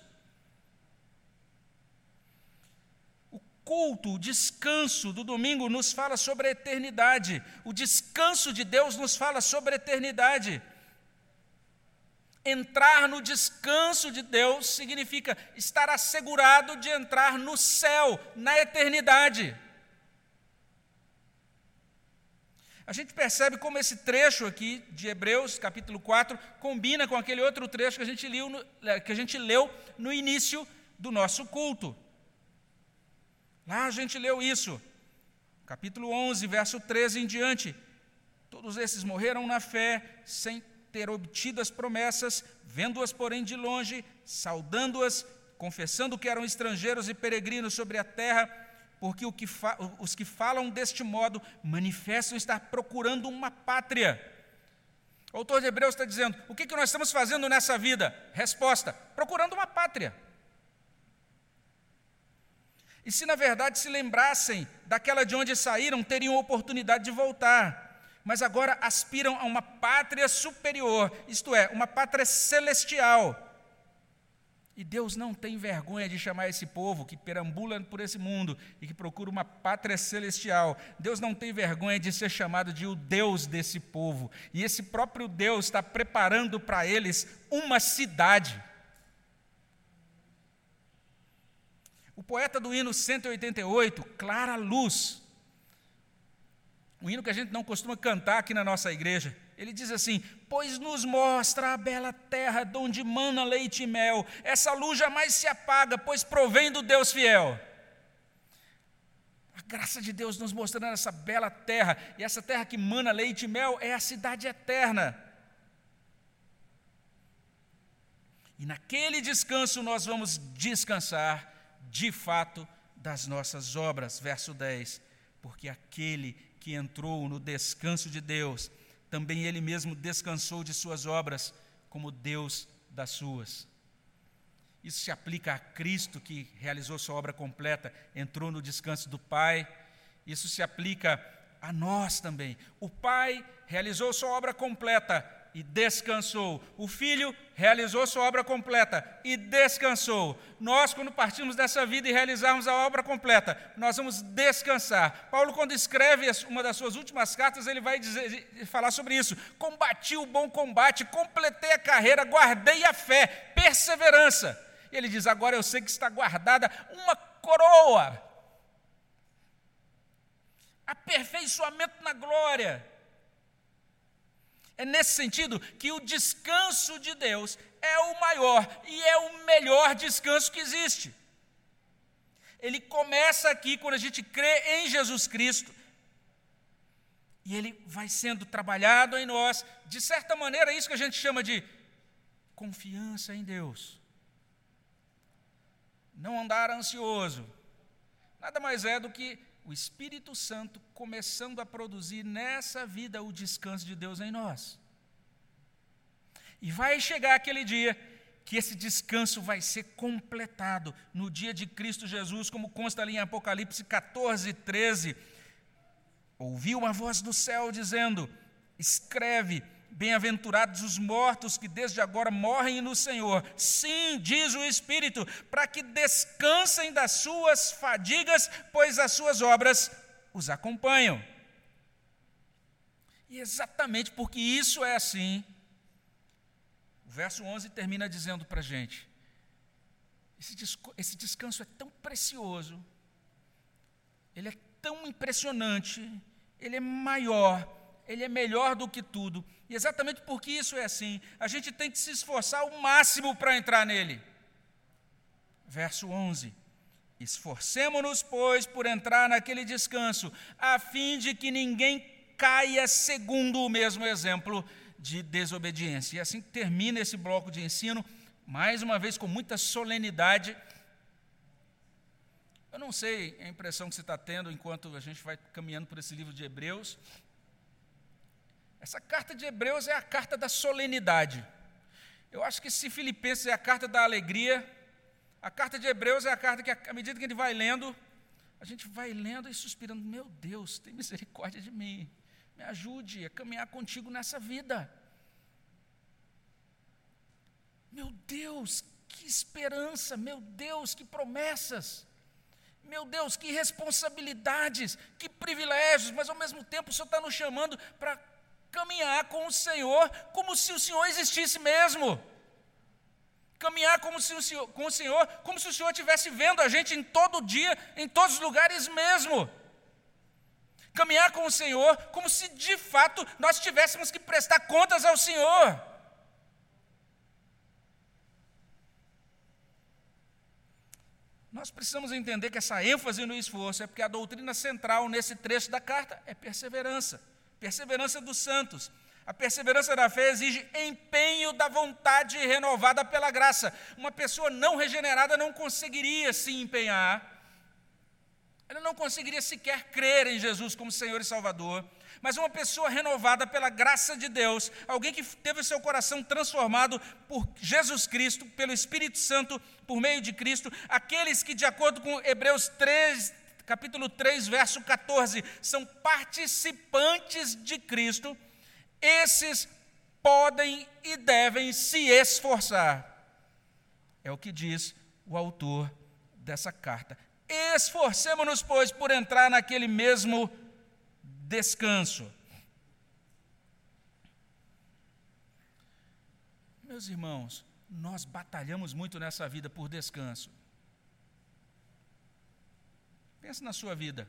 O culto, o descanso do domingo nos fala sobre a eternidade. O descanso de Deus nos fala sobre a eternidade. Entrar no descanso de Deus significa estar assegurado de entrar no céu, na eternidade. A gente percebe como esse trecho aqui de Hebreus, capítulo 4, combina com aquele outro trecho que a gente no, que a gente leu no início do nosso culto. Lá a gente leu isso, capítulo 11, verso 13 em diante. Todos esses morreram na fé, sem ter obtido as promessas, vendo-as, porém, de longe, saudando-as, confessando que eram estrangeiros e peregrinos sobre a terra, porque que os que falam deste modo manifestam estar procurando uma pátria. O autor de Hebreus está dizendo: o que, que nós estamos fazendo nessa vida? Resposta: procurando uma pátria. E se na verdade se lembrassem daquela de onde saíram, teriam oportunidade de voltar mas agora aspiram a uma pátria superior, isto é, uma pátria celestial. E Deus não tem vergonha de chamar esse povo que perambula por esse mundo e que procura uma pátria celestial. Deus não tem vergonha de ser chamado de o Deus desse povo. E esse próprio Deus está preparando para eles uma cidade. O poeta do hino 188, Clara Luz, um hino que a gente não costuma cantar aqui na nossa igreja. Ele diz assim: Pois nos mostra a bela terra de onde mana leite e mel, essa luz jamais se apaga, pois provém do Deus fiel. A graça de Deus nos mostrando essa bela terra, e essa terra que mana leite e mel é a cidade eterna. E naquele descanso nós vamos descansar, de fato, das nossas obras. Verso 10: Porque aquele que entrou no descanso de Deus, também ele mesmo descansou de suas obras, como Deus das suas. Isso se aplica a Cristo que realizou sua obra completa, entrou no descanso do Pai. Isso se aplica a nós também. O Pai realizou sua obra completa e descansou. O Filho realizou sua obra completa e descansou. Nós, quando partimos dessa vida e realizarmos a obra completa, nós vamos descansar. Paulo, quando escreve uma das suas últimas cartas, ele vai dizer, falar sobre isso. Combati o bom combate, completei a carreira, guardei a fé, perseverança. E ele diz: agora eu sei que está guardada uma coroa, aperfeiçoamento na glória é nesse sentido que o descanso de Deus é o maior e é o melhor descanso que existe. Ele começa aqui quando a gente crê em Jesus Cristo. E ele vai sendo trabalhado em nós, de certa maneira, é isso que a gente chama de confiança em Deus. Não andar ansioso. Nada mais é do que o Espírito Santo começando a produzir nessa vida o descanso de Deus em nós. E vai chegar aquele dia que esse descanso vai ser completado no dia de Cristo Jesus, como consta ali em Apocalipse 14, 13. Ouvi uma voz do céu dizendo: Escreve, Bem-aventurados os mortos que desde agora morrem no Senhor. Sim, diz o Espírito, para que descansem das suas fadigas, pois as suas obras os acompanham. E exatamente porque isso é assim, o verso 11 termina dizendo para a gente: esse descanso é tão precioso, ele é tão impressionante, ele é maior, ele é melhor do que tudo, e exatamente porque isso é assim, a gente tem que se esforçar o máximo para entrar nele. Verso 11: Esforcemo-nos, pois, por entrar naquele descanso, a fim de que ninguém caia segundo o mesmo exemplo de desobediência. E assim termina esse bloco de ensino, mais uma vez com muita solenidade. Eu não sei a impressão que você está tendo enquanto a gente vai caminhando por esse livro de Hebreus, essa carta de Hebreus é a carta da solenidade. Eu acho que se Filipenses é a carta da alegria, a carta de Hebreus é a carta que, à medida que a gente vai lendo, a gente vai lendo e suspirando: Meu Deus, tem misericórdia de mim, me ajude a caminhar contigo nessa vida. Meu Deus, que esperança, meu Deus, que promessas. Meu Deus, que responsabilidades, que privilégios, mas ao mesmo tempo o Senhor está nos chamando para caminhar com o Senhor como se o Senhor existisse mesmo. Caminhar como se o Senhor, com o Senhor, como se o Senhor estivesse vendo a gente em todo dia, em todos os lugares mesmo. Caminhar com o Senhor como se de fato nós tivéssemos que prestar contas ao Senhor. Nós precisamos entender que essa ênfase no esforço é porque a doutrina central nesse trecho da carta é perseverança. Perseverança dos santos. A perseverança da fé exige empenho da vontade renovada pela graça. Uma pessoa não regenerada não conseguiria se empenhar, ela não conseguiria sequer crer em Jesus como Senhor e Salvador. Mas uma pessoa renovada pela graça de Deus, alguém que teve seu coração transformado por Jesus Cristo, pelo Espírito Santo, por meio de Cristo, aqueles que, de acordo com Hebreus 3, capítulo 3, verso 14, são participantes de Cristo, esses podem e devem se esforçar. É o que diz o autor dessa carta. Esforcemos-nos, pois, por entrar naquele mesmo descanso. Meus irmãos, nós batalhamos muito nessa vida por descanso. Pense na sua vida.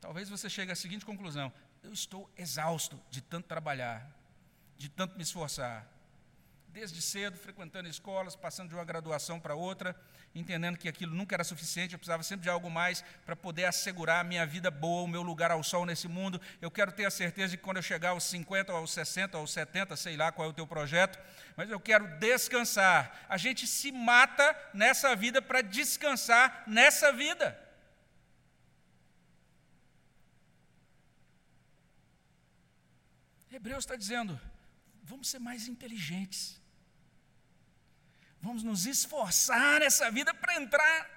Talvez você chegue à seguinte conclusão: eu estou exausto de tanto trabalhar, de tanto me esforçar. Desde cedo, frequentando escolas, passando de uma graduação para outra, entendendo que aquilo nunca era suficiente, eu precisava sempre de algo mais para poder assegurar a minha vida boa, o meu lugar ao sol nesse mundo. Eu quero ter a certeza de que quando eu chegar aos 50, aos 60, aos 70, sei lá qual é o teu projeto, mas eu quero descansar. A gente se mata nessa vida para descansar nessa vida. Hebreus está dizendo: vamos ser mais inteligentes. Vamos nos esforçar nessa vida para entrar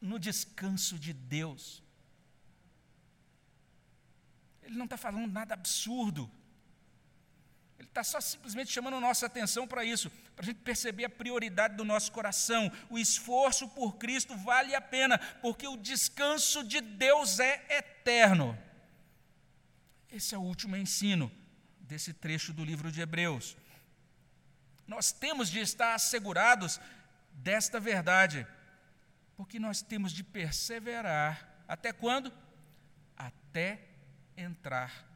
no descanso de Deus. Ele não está falando nada absurdo. Ele está só simplesmente chamando nossa atenção para isso, para a gente perceber a prioridade do nosso coração. O esforço por Cristo vale a pena, porque o descanso de Deus é eterno. Esse é o último ensino desse trecho do livro de Hebreus. Nós temos de estar assegurados desta verdade, porque nós temos de perseverar até quando? Até entrar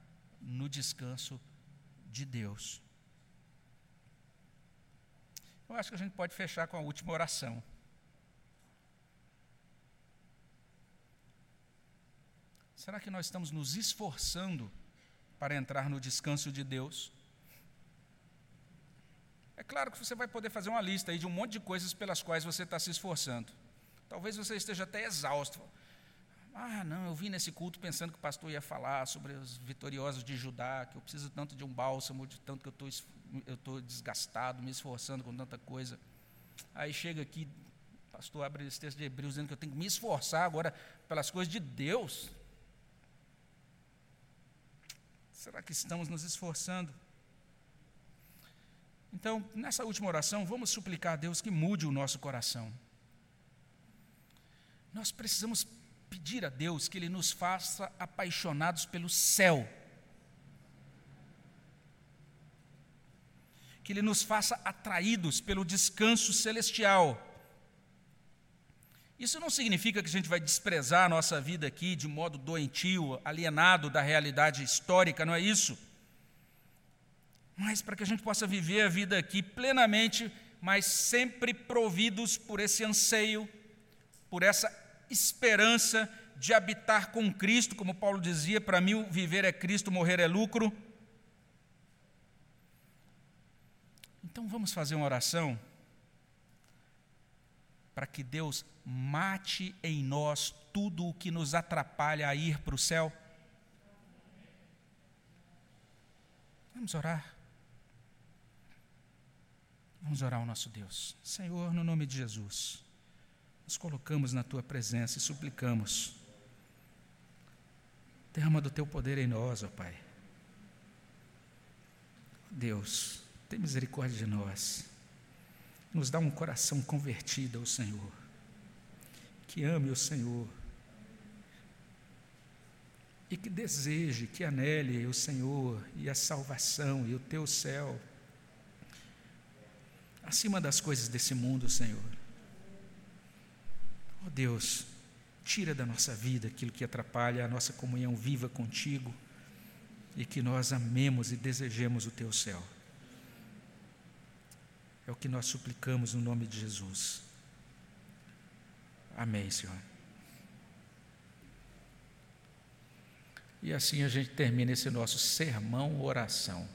no descanso de Deus. Eu acho que a gente pode fechar com a última oração. Será que nós estamos nos esforçando para entrar no descanso de Deus? É claro que você vai poder fazer uma lista aí de um monte de coisas pelas quais você está se esforçando. Talvez você esteja até exausto. Ah, não, eu vim nesse culto pensando que o pastor ia falar sobre os vitoriosos de Judá, que eu preciso tanto de um bálsamo, de tanto que eu estou desgastado, me esforçando com tanta coisa. Aí chega aqui, o pastor abre esse texto de Hebreus dizendo que eu tenho que me esforçar agora pelas coisas de Deus. Será que estamos nos esforçando? Então, nessa última oração, vamos suplicar a Deus que mude o nosso coração. Nós precisamos pedir a Deus que Ele nos faça apaixonados pelo céu. Que Ele nos faça atraídos pelo descanso celestial. Isso não significa que a gente vai desprezar a nossa vida aqui de modo doentio, alienado da realidade histórica, não é isso mas para que a gente possa viver a vida aqui plenamente, mas sempre providos por esse anseio, por essa esperança de habitar com Cristo, como Paulo dizia: para mim viver é Cristo, morrer é lucro. Então vamos fazer uma oração para que Deus mate em nós tudo o que nos atrapalha a ir para o céu. Vamos orar. Vamos orar ao nosso Deus. Senhor, no nome de Jesus, nos colocamos na tua presença e suplicamos. Derrama do teu poder em nós, ó Pai. Deus, tem misericórdia de nós. Nos dá um coração convertido ao Senhor. Que ame o Senhor. E que deseje, que anele o Senhor e a salvação e o teu céu acima das coisas desse mundo, Senhor. Ó oh Deus, tira da nossa vida aquilo que atrapalha a nossa comunhão viva contigo e que nós amemos e desejemos o teu céu. É o que nós suplicamos no nome de Jesus. Amém, Senhor. E assim a gente termina esse nosso sermão oração.